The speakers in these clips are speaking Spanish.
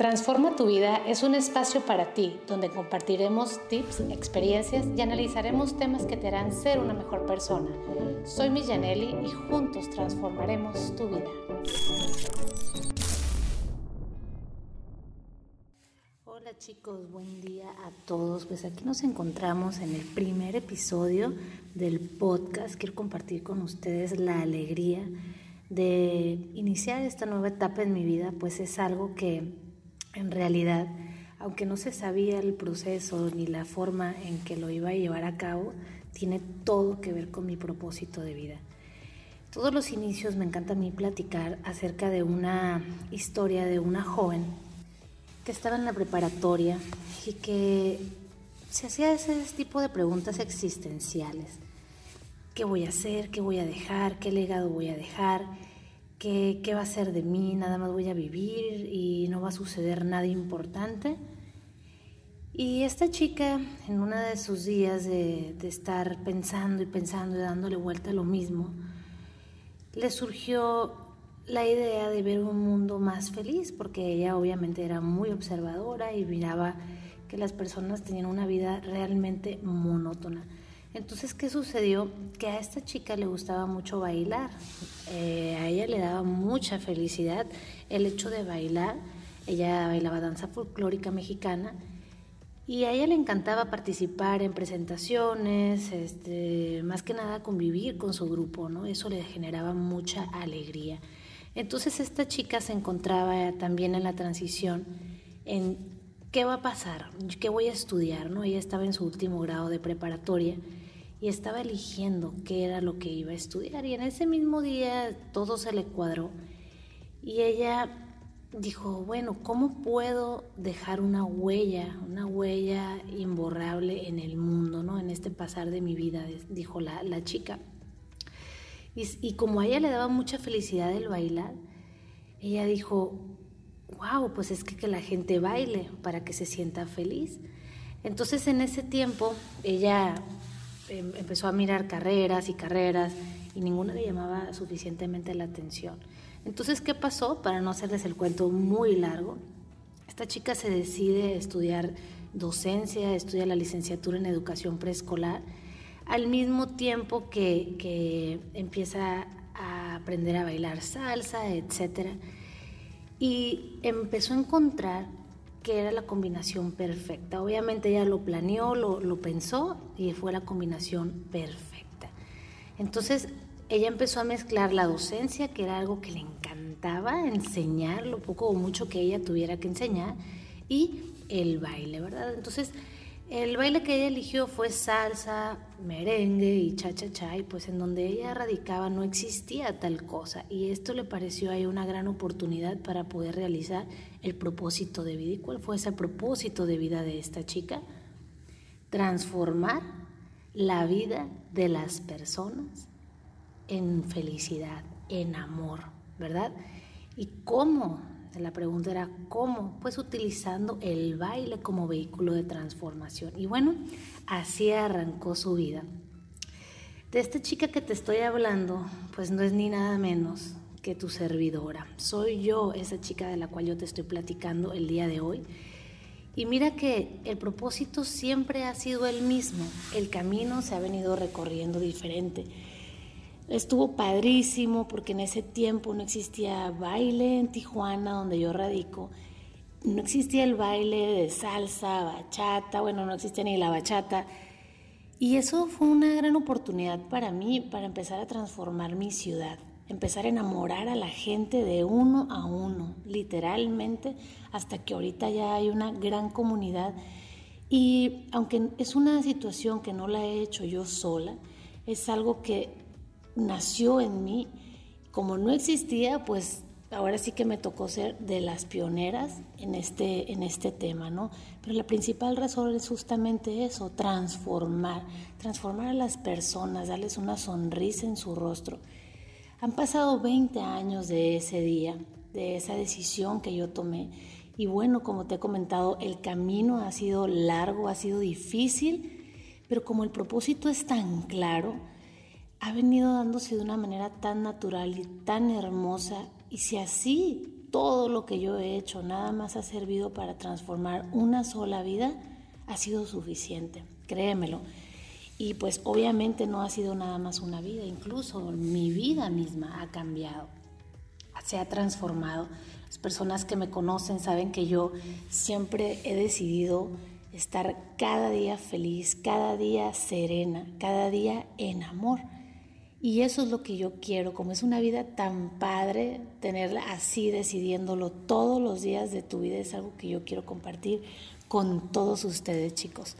Transforma tu vida es un espacio para ti donde compartiremos tips, experiencias y analizaremos temas que te harán ser una mejor persona. Soy Millanelli y juntos transformaremos tu vida. Hola chicos, buen día a todos. Pues aquí nos encontramos en el primer episodio del podcast. Quiero compartir con ustedes la alegría de iniciar esta nueva etapa en mi vida, pues es algo que en realidad, aunque no se sabía el proceso ni la forma en que lo iba a llevar a cabo, tiene todo que ver con mi propósito de vida. Todos los inicios me encanta a mí platicar acerca de una historia de una joven que estaba en la preparatoria y que se hacía ese tipo de preguntas existenciales. ¿Qué voy a hacer? ¿Qué voy a dejar? ¿Qué legado voy a dejar? ¿Qué, va a ser de mí? Nada más voy a vivir y no va a suceder nada importante. Y esta chica, en uno de sus días de, de, estar pensando y pensando y dándole vuelta a lo mismo, le surgió la idea de ver un mundo más feliz, porque ella obviamente era muy observadora y miraba que las personas tenían una vida realmente monótona. Entonces, ¿qué sucedió? Que a esta chica le gustaba mucho bailar. Eh, a ella le daba mucha felicidad el hecho de bailar. Ella bailaba danza folclórica mexicana y a ella le encantaba participar en presentaciones, este, más que nada convivir con su grupo, ¿no? Eso le generaba mucha alegría. Entonces esta chica se encontraba también en la transición en qué va a pasar, qué voy a estudiar, ¿no? Ella estaba en su último grado de preparatoria y estaba eligiendo qué era lo que iba a estudiar y en ese mismo día todo se le cuadró y ella dijo, bueno, ¿cómo puedo dejar una huella, una huella imborrable en el mundo, ¿no? en este pasar de mi vida? dijo la, chica. Y, y, como a ella le daba mucha felicidad el bailar, ella dijo, wow, pues es que, que la gente baile para que se sienta feliz. Entonces en ese tiempo ella Em, empezó a mirar carreras y carreras y ninguna le llamaba suficientemente la atención. Entonces, ¿qué pasó? Para no hacerles el cuento muy largo, esta chica se decide estudiar docencia, estudia la licenciatura en educación preescolar, al mismo tiempo que, que empieza a aprender a bailar salsa, etc. Y empezó a encontrar que era la combinación perfecta. Obviamente ella lo planeó, lo, lo, pensó y fue la combinación perfecta. Entonces ella empezó a mezclar la docencia, que era algo que le encantaba, enseñar lo poco o mucho que ella tuviera que enseñar, y el baile, ¿verdad? Entonces el baile que ella eligió fue salsa, merengue y cha-cha-cha, y pues en donde ella radicaba no existía tal cosa, y esto le pareció ahí una gran oportunidad para poder realizar el propósito de vida. ¿Y cuál fue ese propósito de vida de esta chica? Transformar la vida de las personas en felicidad, en amor, ¿verdad? ¿Y cómo? La pregunta era ¿cómo? Pues utilizando el baile como vehículo de transformación. Y bueno, así arrancó su vida. De esta chica que te estoy hablando, pues no es ni nada menos que tu servidora. Soy yo esa chica de la cual yo te estoy platicando el día de hoy. Y mira que el propósito siempre ha sido el mismo. El camino se ha venido recorriendo diferente Estuvo padrísimo porque en ese tiempo no existía baile en Tijuana, donde yo radico. No existía el baile de salsa, bachata, bueno, no existía ni la bachata. Y eso fue una gran oportunidad para mí, para empezar a transformar mi ciudad, empezar a enamorar a la gente de uno a uno, literalmente, hasta que ahorita ya hay una gran comunidad. Y aunque es una situación que no la he hecho yo sola, es algo que nació en mí. Como no existía, pues ahora sí que me tocó ser de las pioneras en este, en este tema, ¿no? Pero la principal razón es justamente eso, transformar, transformar a las personas, darles una sonrisa en su rostro. Han pasado 20 años de ese día, de esa decisión que yo tomé. Y bueno, como te he comentado, el camino ha sido largo, ha sido difícil, pero como el propósito es tan claro, ha venido dándose de una manera tan natural y tan hermosa. Y si así todo lo que yo he hecho nada más ha servido para transformar una sola vida, ha sido suficiente, créemelo. Y pues obviamente no ha sido nada más una vida, incluso mi vida misma ha cambiado, se ha transformado. Las personas que me conocen saben que yo siempre he decidido estar cada día feliz, cada día serena, cada día en amor. Y eso es lo que yo quiero, como es una vida tan padre, tenerla así decidiéndolo todos los días de tu vida es algo que yo quiero compartir con todos ustedes, chicos.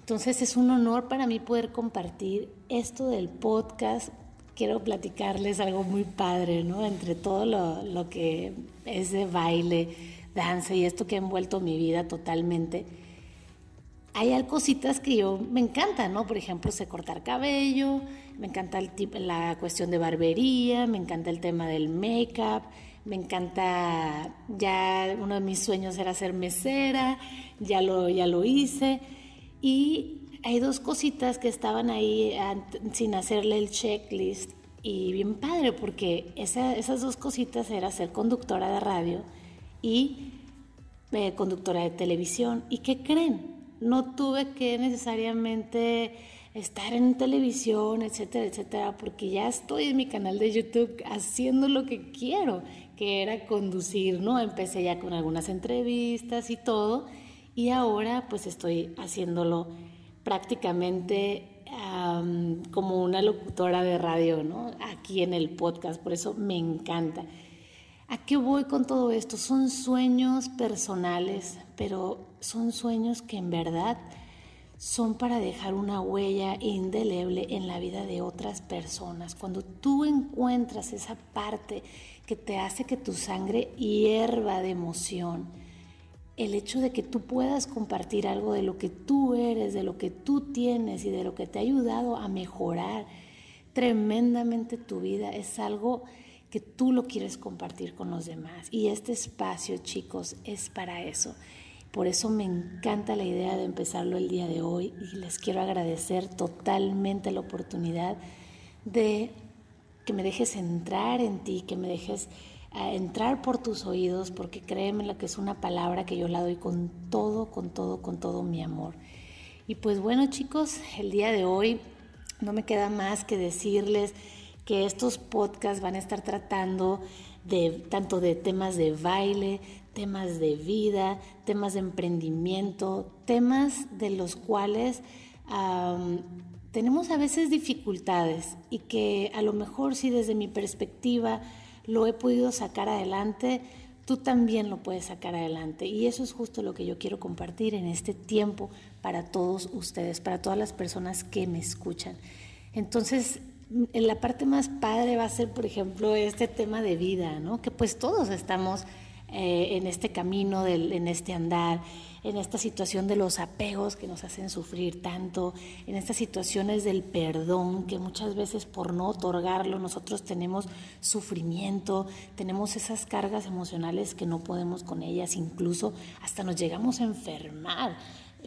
Entonces es un honor para mí poder compartir esto del podcast. Quiero platicarles algo muy padre, ¿no? Entre todo lo, que es de baile, danza y esto que ha envuelto mi vida totalmente. Hay cositas que yo me encantan, ¿no? Por ejemplo, sé cortar cabello, me encanta el la cuestión de barbería, me encanta el tema del make-up, me encanta, ya uno de mis sueños era ser mesera, ya lo, ya lo hice. Y hay dos cositas que estaban ahí sin hacerle el checklist y bien padre porque esas dos cositas era ser conductora de radio y eh, conductora de televisión. ¿Y qué creen? No tuve que necesariamente estar en televisión, etcétera, etcétera, porque ya estoy en mi canal de YouTube haciendo lo que quiero, que era conducir, ¿no? Empecé ya con algunas entrevistas y todo y ahora pues estoy haciéndolo prácticamente como una locutora de radio, ¿no? Aquí en el podcast, por eso me encanta. ¿A qué voy con todo esto? Son sueños personales, pero son sueños que en verdad son para dejar una huella indeleble en la vida de otras personas. Cuando tú encuentras esa parte que te hace que tu sangre hierva de emoción, el hecho de que tú puedas compartir algo de lo que tú eres, de lo que tú tienes y de lo que te ha ayudado a mejorar tremendamente tu vida es algo que tú lo quieres compartir con los demás. Y este espacio, chicos, es para eso. Por eso me encanta la idea de empezarlo el día de hoy y les quiero agradecer totalmente la oportunidad de que me dejes entrar en ti, que me dejes a entrar por tus oídos, porque créeme lo que es una palabra que yo la doy con todo, con todo, con todo mi amor. Y pues bueno chicos, el día de hoy no me queda más que decirles que estos podcasts van a estar tratando de tanto de temas de baile, temas de vida, temas de emprendimiento, temas de los cuales tenemos a veces dificultades y que a lo mejor si desde mi perspectiva lo he podido sacar adelante, tú también lo puedes sacar adelante. Y eso es justo lo que yo quiero compartir en este tiempo para todos ustedes, para todas las personas que me escuchan. Entonces, en la parte más padre va a ser, por ejemplo, este tema de vida, ¿no? Que pues todos estamos eh, en este camino, en este andar, en esta situación de los apegos que nos hacen sufrir tanto, en estas situaciones del perdón que muchas veces por no otorgarlo nosotros tenemos sufrimiento, tenemos esas cargas emocionales que no podemos con ellas, incluso hasta nos llegamos a enfermar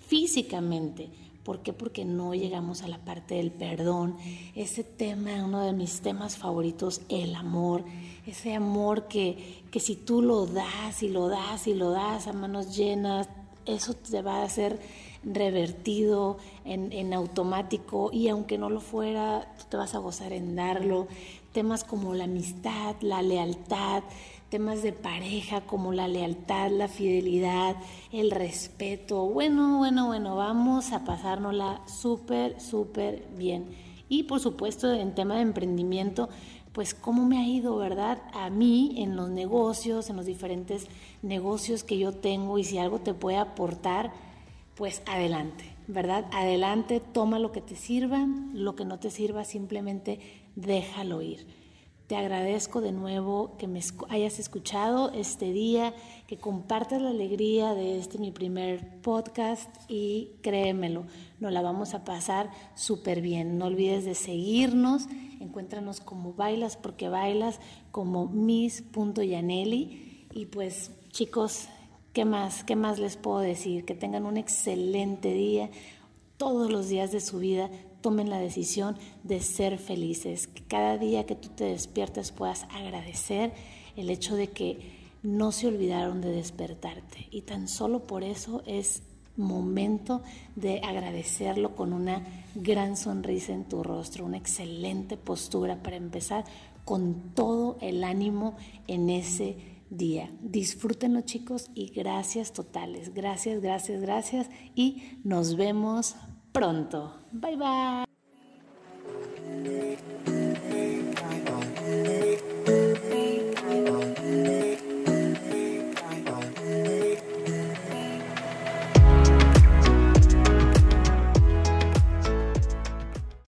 físicamente. ¿Por qué? Porque no llegamos a la parte del perdón. Ese tema, uno de mis temas favoritos, el amor. Ese amor que, que si tú lo das y lo das y lo das a manos llenas, eso te va a ser revertido en, en, automático y aunque no lo fuera, tú te vas a gozar en darlo. Temas como la amistad, la lealtad, temas de pareja como la lealtad, la fidelidad, el respeto. Bueno, bueno, bueno, vamos a pasárnosla súper, súper bien. Y por supuesto, en tema de emprendimiento, pues cómo me ha ido, ¿verdad? A mí en los negocios, en los diferentes negocios que yo tengo y si algo te puede aportar, pues adelante, ¿verdad? Adelante, toma lo que te sirva, lo que no te sirva, simplemente déjalo ir. Te agradezco de nuevo que me hayas escuchado este día, que compartas la alegría de este mi primer podcast y créemelo, nos la vamos a pasar súper bien. No olvides de seguirnos, encuéntranos como Bailas porque Bailas, como miss.yaneli y pues chicos, ¿qué más? ¿Qué más les puedo decir? Que tengan un excelente día todos los días de su vida tomen la decisión de ser felices, que cada día que tú te despiertes puedas agradecer el hecho de que no se olvidaron de despertarte. Y tan solo por eso es momento de agradecerlo con una gran sonrisa en tu rostro, una excelente postura para empezar con todo el ánimo en ese día. Disfrútenlo chicos y gracias totales. Gracias, gracias, gracias y nos vemos pronto. Bye bye.